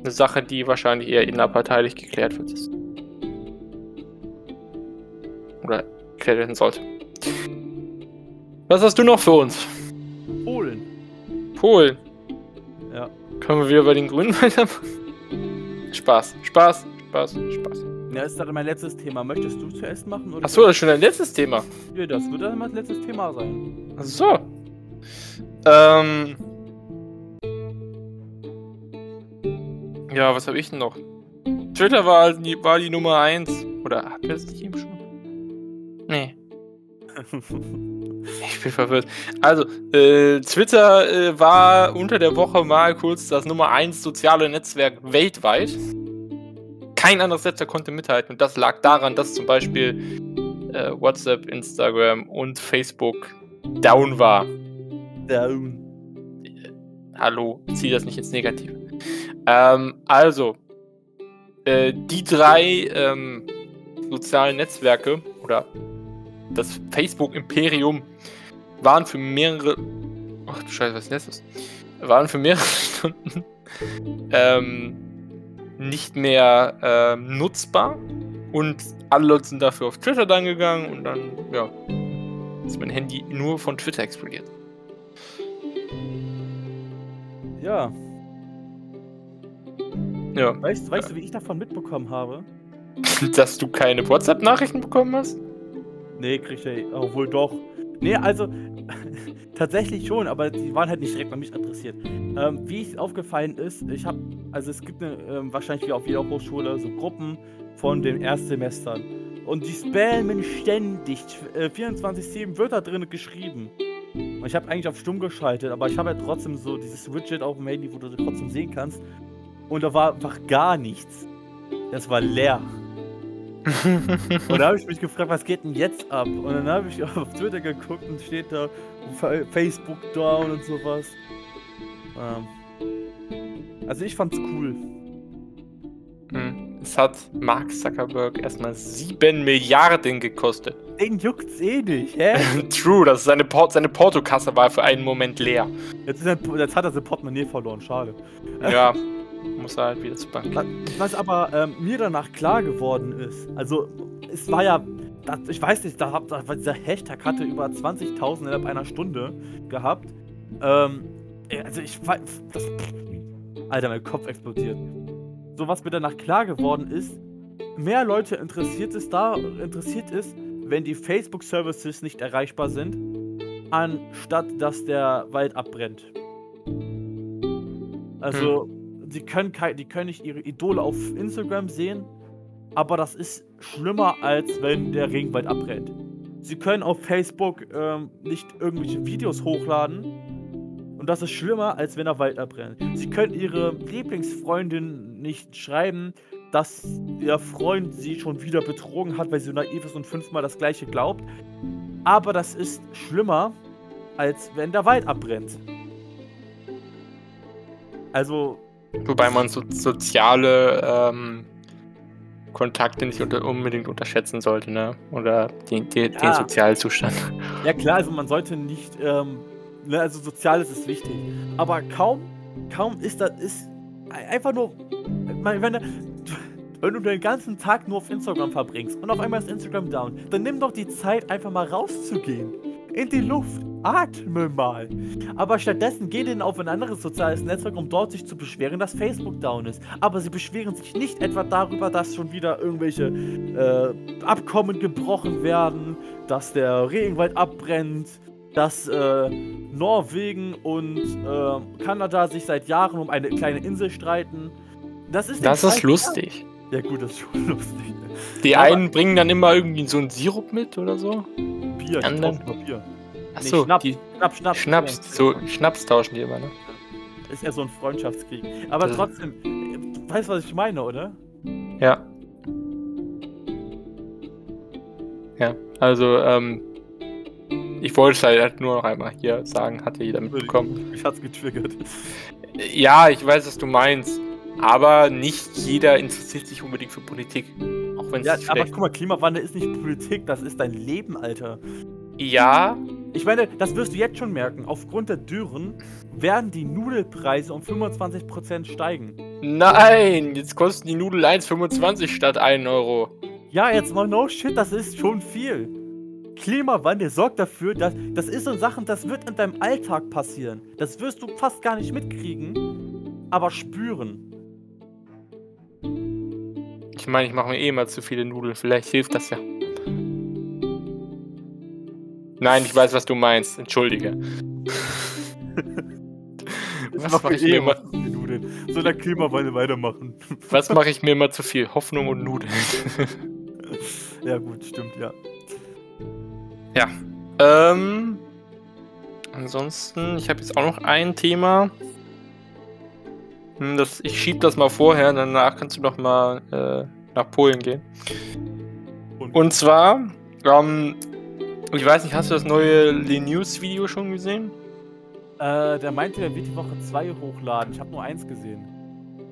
B: eine Sache, die wahrscheinlich eher innerparteilich geklärt wird. Oder geklärt werden sollte. Was hast du noch für uns?
A: Polen.
B: Polen.
A: Ja.
B: Können wir wieder bei den Grünen weitermachen? Spaß, Spaß, Spaß, Spaß.
A: Ja, ist das mein letztes Thema. Möchtest du zuerst machen?
B: Oder Achso, das ist schon dein letztes Thema.
A: Ja, das wird dann mein letztes Thema sein.
B: Achso. Ähm. Ja, was habe ich denn noch? Twitter war, die, war die Nummer 1. Oder hatten wir das nicht eben schon? Nee. ich bin verwirrt. Also, äh, Twitter äh, war unter der Woche mal kurz das Nummer 1 soziale Netzwerk weltweit. Kein anderes Netzwerk konnte mithalten. Und das lag daran, dass zum Beispiel äh, WhatsApp, Instagram und Facebook down war.
A: Down.
B: Hallo, zieh das nicht ins Negative. Ähm, also, äh, die drei ähm, sozialen Netzwerke oder das Facebook-Imperium waren für mehrere. Ach du Scheiße, was ist das? Waren für mehrere Stunden ähm, nicht mehr ähm, nutzbar. Und alle Leute sind dafür auf Twitter dann gegangen und dann, ja, ist mein Handy nur von Twitter explodiert.
A: Ja.
B: Ja.
A: Weißt, weißt du, wie ich davon mitbekommen habe?
B: Dass du keine WhatsApp-Nachrichten bekommen hast?
A: Nee, krieg ich obwohl doch. Nee, also tatsächlich schon, aber die waren halt nicht direkt an mich adressiert. Ähm, wie es aufgefallen ist, ich habe, also es gibt eine, ähm, wahrscheinlich wie auf jeder Hochschule so Gruppen von den Erstsemestern. Und die spammen ständig. Äh, 24-7 wird da drin geschrieben. Und ich habe eigentlich auf stumm geschaltet, aber ich habe ja trotzdem so dieses Widget auf dem Handy, wo du trotzdem sehen kannst. Und da war einfach gar nichts. Das war leer. und da habe ich mich gefragt, was geht denn jetzt ab? Und dann habe ich auf Twitter geguckt und steht da Facebook down und sowas. Ähm, also ich fand's cool.
B: Hm. Es hat Mark Zuckerberg erstmal 7 Milliarden gekostet.
A: Den juckt's eh nicht, hä?
B: True, das ist seine, Port seine Portokasse war für einen Moment leer.
A: Jetzt, er, jetzt hat er sein Portemonnaie verloren, schade.
B: Ja, muss er halt wieder zur Bank.
A: Was aber ähm, mir danach klar geworden ist, also es war ja, das, ich weiß nicht, da, da, dieser Hashtag hatte über 20.000 innerhalb einer Stunde gehabt. Ähm, also ich das, Alter, mein Kopf explodiert. So was mir danach klar geworden ist, mehr Leute interessiert ist da, interessiert ist, wenn die Facebook-Services nicht erreichbar sind, anstatt dass der Wald abbrennt. Also, hm. Die, können die können nicht ihre Idole auf Instagram sehen, aber das ist schlimmer, als wenn der Regenwald abbrennt. Sie können auf Facebook ähm, nicht irgendwelche Videos hochladen. Und das ist schlimmer, als wenn der Wald abbrennt. Sie können ihre Lieblingsfreundin nicht schreiben, dass ihr Freund sie schon wieder betrogen hat, weil sie naiv ist und fünfmal das gleiche glaubt. Aber das ist schlimmer, als wenn der Wald abbrennt. Also.
B: Wobei man so soziale ähm, Kontakte nicht unter, unbedingt unterschätzen sollte, ne? Oder den, den, ja. den Sozialzustand.
A: Ja klar, also man sollte nicht, ähm, ne, also Soziales ist wichtig. Aber kaum, kaum ist das, ist einfach nur, wenn, wenn du den ganzen Tag nur auf Instagram verbringst und auf einmal ist Instagram down, dann nimm doch die Zeit, einfach mal rauszugehen. In die Luft. Atme mal. Aber stattdessen geh denn auf ein anderes soziales Netzwerk, um dort sich zu beschweren, dass Facebook down ist. Aber sie beschweren sich nicht etwa darüber, dass schon wieder irgendwelche äh, Abkommen gebrochen werden, dass der Regenwald abbrennt, dass äh, Norwegen und äh, Kanada sich seit Jahren um eine kleine Insel streiten. Das ist,
B: das ist lustig.
A: Ja gut, das ist schon lustig.
B: Die Aber einen bringen dann immer irgendwie so einen Sirup mit oder so.
A: Bier, die anderen. Bier.
B: Achso, nee, Schnaps, die Schnaps, Schnaps, Schnaps, so Schnaps tauschen die immer, ne?
A: Ist ja so ein Freundschaftskrieg. Aber das trotzdem, du weißt, was ich meine, oder?
B: Ja. Ja, also, ähm, ich wollte es halt nur noch einmal hier sagen, hatte jeder mitbekommen.
A: Mich hat's getriggert.
B: Ja, ich weiß, was du meinst. Aber nicht jeder interessiert sich unbedingt für Politik. Auch wenn
A: Ja, aber guck mal, Klimawandel ist nicht Politik, das ist dein Leben, Alter.
B: Ja.
A: Ich meine, das wirst du jetzt schon merken. Aufgrund der Dürren werden die Nudelpreise um 25% steigen.
B: Nein, jetzt kosten die Nudeln 1,25 statt 1 Euro.
A: Ja, jetzt mal no shit, das ist schon viel. Klimawandel sorgt dafür, dass das ist so Sachen, das wird in deinem Alltag passieren. Das wirst du fast gar nicht mitkriegen, aber spüren.
B: Ich meine, ich mache mir eh mal zu viele Nudeln. Vielleicht hilft das ja. Nein, ich weiß, was du meinst. Entschuldige.
A: was mache ich mir immer? Soll der Klimawandel weitermachen?
B: was mache ich mir immer zu viel? Hoffnung und Nudeln.
A: ja, gut, stimmt, ja.
B: Ja. Ähm. Ansonsten, ich habe jetzt auch noch ein Thema. Hm, das, ich schieb das mal vorher, danach kannst du noch mal äh, nach Polen gehen. Und, Und zwar ähm, ich weiß nicht, hast du das neue Linus-Video schon gesehen?
A: Äh, der meinte, der wird die Woche 2 hochladen. Ich habe nur eins gesehen.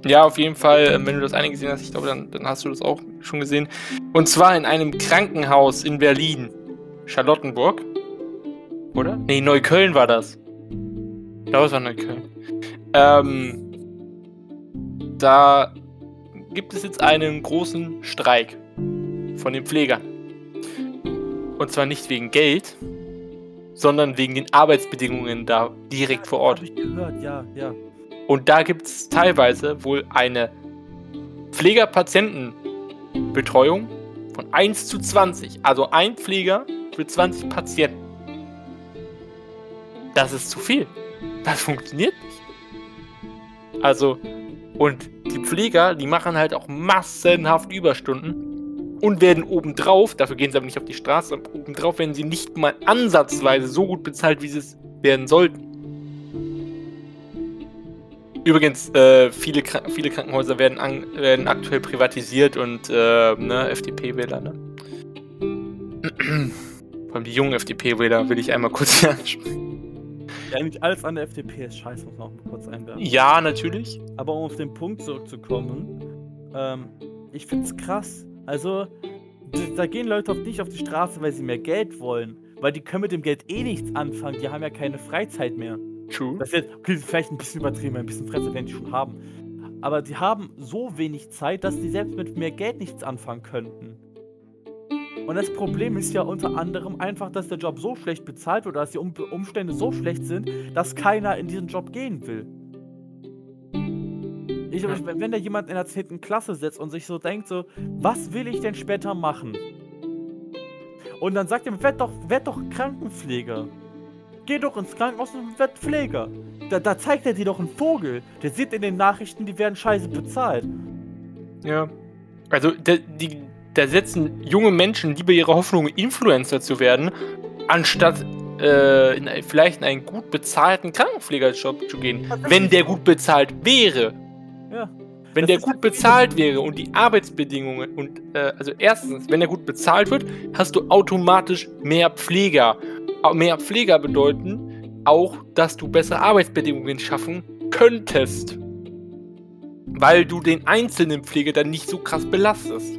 B: Ja, auf jeden Fall, ähm, wenn du das eine gesehen hast, ich glaube, dann, dann hast du das auch schon gesehen. Und zwar in einem Krankenhaus in Berlin. Charlottenburg. Oder? Nee, Neukölln war das. Ich glaube, es war Neukölln. Ähm, da gibt es jetzt einen großen Streik von den Pflegern. Und zwar nicht wegen Geld, sondern wegen den Arbeitsbedingungen da direkt vor Ort.
A: Ich gehört, ja, ja.
B: Und da gibt es teilweise wohl eine Pfleger-Patienten-Betreuung von 1 zu 20. Also ein Pfleger für 20 Patienten. Das ist zu viel. Das funktioniert nicht. Also, und die Pfleger, die machen halt auch massenhaft Überstunden und werden obendrauf, dafür gehen sie aber nicht auf die Straße, obendrauf werden sie nicht mal ansatzweise so gut bezahlt, wie sie es werden sollten. Übrigens, äh, viele, viele Krankenhäuser werden, werden aktuell privatisiert und äh, ne, FDP-Wähler, ne? Vor allem die jungen FDP-Wähler will ich einmal kurz hier ansprechen.
A: Ja, eigentlich alles an der FDP ist scheiße, muss man auch mal kurz einwerfen.
B: Ja, natürlich.
A: Aber um auf den Punkt zurückzukommen, ähm, ich find's krass. Also, da gehen Leute auf nicht auf die Straße, weil sie mehr Geld wollen. Weil die können mit dem Geld eh nichts anfangen. Die haben ja keine Freizeit mehr.
B: True.
A: Das ist jetzt okay, vielleicht ein bisschen übertrieben, ein bisschen Freizeit werden die schon haben. Aber die haben so wenig Zeit, dass die selbst mit mehr Geld nichts anfangen könnten. Und das Problem ist ja unter anderem einfach, dass der Job so schlecht bezahlt wird, oder dass die um Umstände so schlecht sind, dass keiner in diesen Job gehen will. Ich,
B: Ja.
A: wenn da jemand in der 10. Klasse sitzt und sich so denkt, so, was will ich denn später machen? Und dann sagt er, werd doch, werd doch Krankenpfleger. Geh doch ins Krankenhaus und werd Pfleger. Da, da zeigt er dir doch einen Vogel. Der sieht in den Nachrichten, die werden scheiße bezahlt.
B: Ja. Also, die, da setzen junge Menschen lieber ihre Hoffnung, Influencer zu werden, anstatt äh, in, vielleicht in einen gut bezahlten Krankenpflegerjob zu gehen. Wenn der gut bezahlt wäre.
A: Ja.
B: Wenn der gut bezahlt wäre und die Arbeitsbedingungen und äh, also erstens, wenn er gut bezahlt wird, hast du automatisch mehr Pfleger. Mehr Pfleger bedeuten auch, dass du bessere Arbeitsbedingungen schaffen könntest. Weil du den einzelnen Pfleger dann nicht so krass belastest.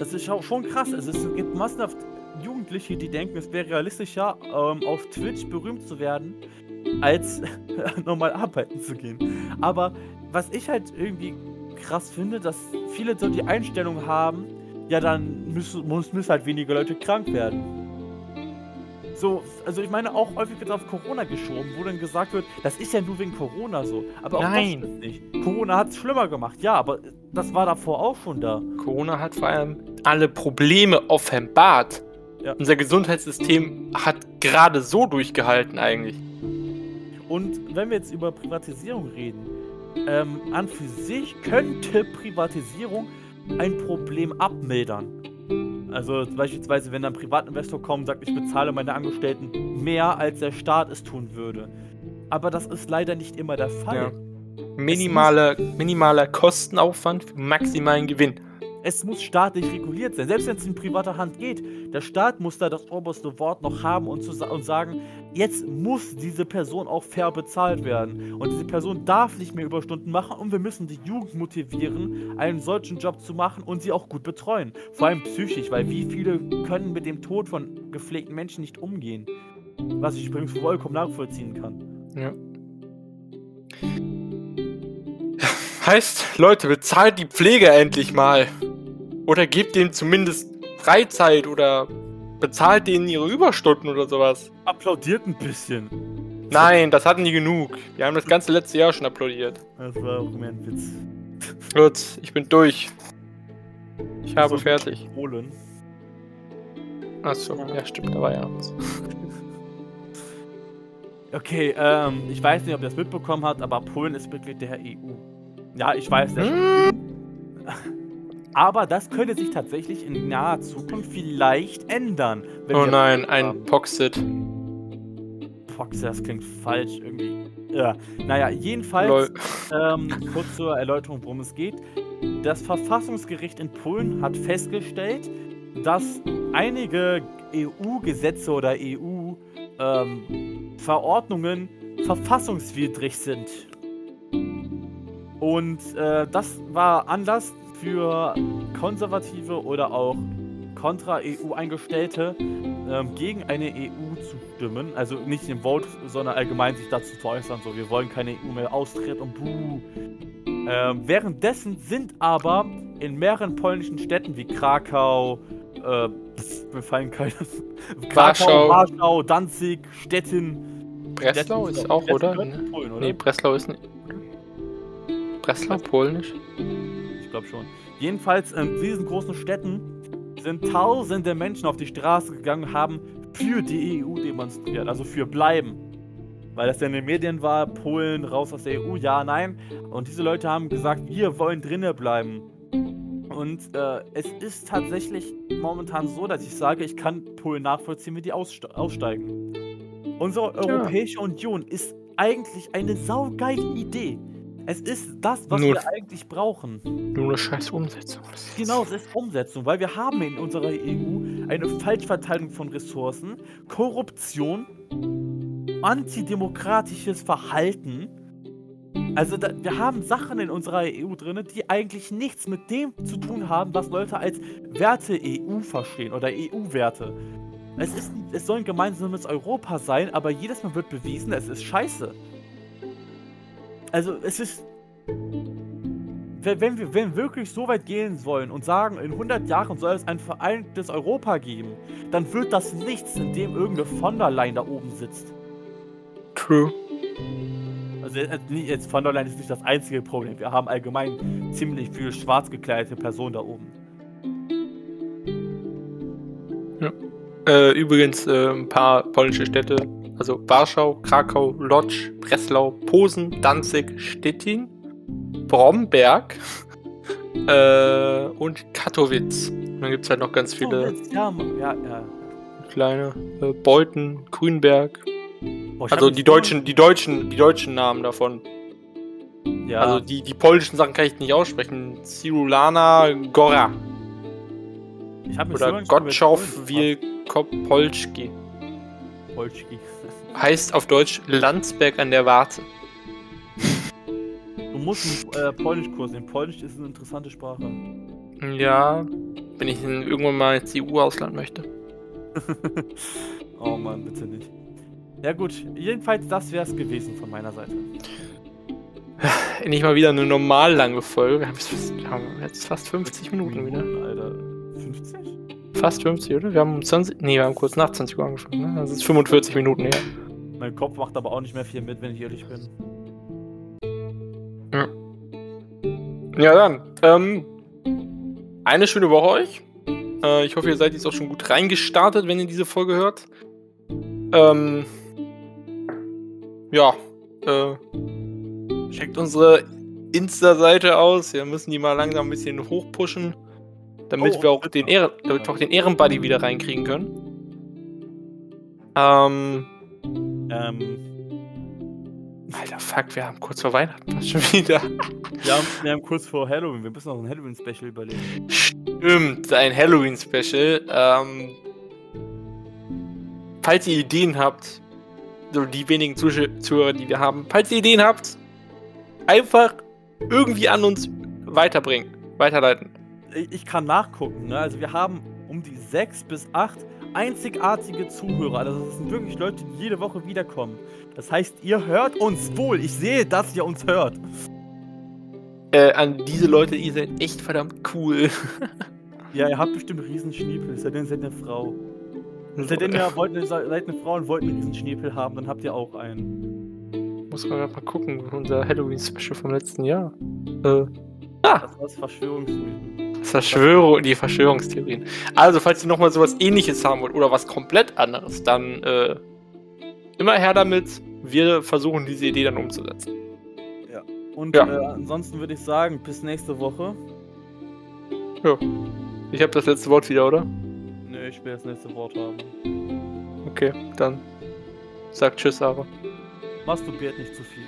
A: Das ist auch schon krass. Also es gibt massenhaft Jugendliche, die denken, es wäre realistischer, ähm, auf Twitch berühmt zu werden, als normal arbeiten zu gehen. Aber was ich halt irgendwie krass finde, dass viele so die Einstellung haben, ja, dann müssen, muss, müssen halt weniger Leute krank werden. So, also ich meine, auch häufig wird auf Corona geschoben, wo dann gesagt wird, das ist ja nur wegen Corona so. Aber auch
B: Nein.
A: das nicht. Corona hat es schlimmer gemacht, ja, aber das war davor auch schon da.
B: Corona hat vor allem alle Probleme offenbart.
A: Ja.
B: Unser Gesundheitssystem hat gerade so durchgehalten eigentlich.
A: Und wenn wir jetzt über Privatisierung reden, ähm, an für sich könnte Privatisierung ein Problem abmildern. Also beispielsweise, wenn ein Privatinvestor kommt und sagt, ich bezahle meine Angestellten mehr, als der Staat es tun würde. Aber das ist leider nicht immer der Fall.
B: Ja. Minimale, minimaler Kostenaufwand für maximalen Gewinn.
A: Es muss staatlich reguliert sein. Selbst wenn es in privater Hand geht, der Staat muss da das oberste Wort noch haben und, zu, und sagen, jetzt muss diese Person auch fair bezahlt werden. Und diese Person darf nicht mehr Überstunden machen und wir müssen die Jugend motivieren, einen solchen Job zu machen und sie auch gut betreuen. Vor allem psychisch, weil wie viele können mit dem Tod von gepflegten Menschen nicht umgehen? Was ich übrigens vollkommen nachvollziehen kann.
B: Ja. Heißt, Leute, bezahlt die Pfleger endlich mal. Oder gebt denen zumindest Freizeit oder bezahlt denen ihre Überstunden oder sowas.
A: Applaudiert ein bisschen.
B: Nein, das hatten die genug. Wir haben das ganze letzte Jahr schon applaudiert.
A: Das war auch mehr ein Witz.
B: Gut, ich bin durch. Ich habe
A: So.
B: fertig.
A: Polen.
B: Achso, ja stimmt, da war ja was.
A: Okay, ähm, ich weiß nicht, ob ihr das mitbekommen habt, aber Polen ist Mitglied der EU. Ja, ich weiß, der
B: Hm?
A: aber das könnte sich tatsächlich in naher Zukunft vielleicht ändern.
B: Oh nein, ein. Poxit.
A: Fox, das klingt falsch irgendwie. Ja, naja, jedenfalls, ähm, kurz zur Erläuterung, worum es geht. Das Verfassungsgericht in Polen hat festgestellt, dass einige EU-Gesetze oder EU-Verordnungen verfassungswidrig sind. Und äh, das war Anlass für konservative oder auch kontra-EU eingestellte ähm, gegen eine EU zu stimmen. Also nicht im Vote, sondern allgemein sich dazu zu äußern. So, wir wollen keine EU mehr austreten und buh. Ähm, währenddessen sind aber in mehreren polnischen Städten wie Krakau, äh, mir fallen keine.
B: Warschau.
A: Warschau, Danzig, Stettin.
B: Breslau
A: Stettin
B: ist auch,
A: Stettin
B: oder?
A: Polen, oder?
B: Nee, Breslau ist nicht. Breslau, polnisch?
A: Ich glaube schon. Jedenfalls in diesen großen Städten sind tausende Menschen auf die Straße gegangen und haben für die EU demonstriert, also für bleiben. Weil das ja in den Medien war, Polen raus aus der EU, ja, nein. Und diese Leute haben gesagt, wir wollen drinnen bleiben. Und äh, es ist tatsächlich momentan so, dass ich sage, ich kann Polen nachvollziehen, wie die ausste aussteigen. Unsere Europäische Union ist eigentlich eine saugeile Idee. Es ist das, was
B: Nur-
A: wir eigentlich brauchen.
B: Nur eine scheiß Umsetzung.
A: Genau, es ist Umsetzung, weil wir haben in unserer EU eine Falschverteilung von Ressourcen, Korruption, antidemokratisches Verhalten. Also da, wir haben Sachen in unserer EU drin, die eigentlich nichts mit dem zu tun haben, was Leute als Werte EU verstehen oder EU-Werte. Es, ist, es soll ein gemeinsames Europa sein, aber jedes Mal wird bewiesen, es ist scheiße. Also es ist wenn wir wenn wir wirklich so weit gehen wollen und sagen, in 100 Jahren soll es ein vereintes Europa geben, dann wird das nichts, in dem irgendeine von der Leyen da oben sitzt.
B: True.
A: Also äh, jetzt von der Leyen ist nicht das einzige Problem. Wir haben allgemein ziemlich viele schwarz gekleidete Personen da oben.
B: Äh, übrigens äh, ein paar polnische Städte, also Warschau, Krakau, Lodz, Breslau, Posen, Danzig, Stettin, Bromberg äh, und Katowice. Und dann gibt es halt noch ganz viele
A: jetzt, ja, ja, ja.
B: kleine äh, Beuthen, Grünberg.
A: Hab
B: Also die deutschen, die deutschen, die deutschen Namen davon.
A: Ja,
B: Also die, die polnischen Sachen kann ich nicht aussprechen. Cirulana Gora
A: ich hab
B: oder
A: gewöhnt.
B: Wielkopolski.
A: Polski.
B: Heißt auf Deutsch Landsberg an der Warze.
A: Du musst einen äh, Polnischkurs nehmen. Polnisch ist eine interessante Sprache.
B: Ja, wenn ich irgendwann mal ins EU-Ausland möchte.
A: oh Mann, bitte nicht. Ja gut, jedenfalls das wäre es gewesen von meiner Seite.
B: Endlich mal wieder eine normal lange Folge. Wir haben jetzt fast, wir haben jetzt fast 50 Minuten wieder.
A: Alter. 50?
B: Fast 50, oder? Wir haben um 20. Nee, wir haben kurz nach 20 Uhr angefangen, ne? Das ist 45 Minuten her.
A: Mein Kopf macht aber auch nicht mehr viel mit, wenn ich ehrlich bin.
B: Ja, dann. Ähm, eine schöne Woche euch. Äh, ich hoffe, ihr seid jetzt auch schon gut reingestartet, wenn ihr diese Folge hört. Ähm, ja. Äh, checkt unsere Insta-Seite aus. Wir müssen die mal langsam ein bisschen hochpushen. Damit
A: Oh,
B: wir auch den Ehren, damit wir auch den Ehrenbuddy wieder reinkriegen können. Ähm,
A: Ähm,
B: Alter, fuck, wir haben kurz vor Weihnachten fast schon wieder.
A: wir haben, wir haben kurz vor Halloween, wir müssen noch ein Halloween-Special überlegen.
B: Stimmt, ein Halloween-Special. Ähm, falls ihr Ideen habt, so die wenigen Zuhörer, die wir haben, falls ihr Ideen habt, einfach irgendwie an uns weiterbringen, weiterleiten.
A: Ich, kann nachgucken, ne? Also wir haben um die sechs bis acht einzigartige Zuhörer. Also das sind wirklich Leute, die jede Woche wiederkommen. Das heißt, ihr hört uns wohl. Ich sehe, dass ihr uns hört.
B: Äh, an diese Leute, ihr seid echt verdammt cool.
A: Ja, ihr habt bestimmt Riesenschniepel. Seid ihr seid eine Frau. Seid ihr ja, wollt, seid eine Frau und wollt einen Riesenschniepel haben, dann habt ihr auch einen.
B: Muss man grad mal gucken, unser Halloween-Special vom letzten Jahr. Äh, ah,
A: Das war's Verschwörungsmythen.
B: Verschwörung, die Verschwörungstheorien. Also, falls ihr nochmal sowas ähnliches haben wollt oder was komplett anderes, dann äh, immer her damit. Wir versuchen diese Idee dann umzusetzen.
A: Und
B: Ja.
A: äh, ansonsten würde ich sagen, bis nächste Woche.
B: Ich habe das letzte Wort wieder, oder?
A: Nö, ich will das nächste Wort haben.
B: Okay, dann sag Tschüss, Aaron.
A: Masturbiert nicht zu viel.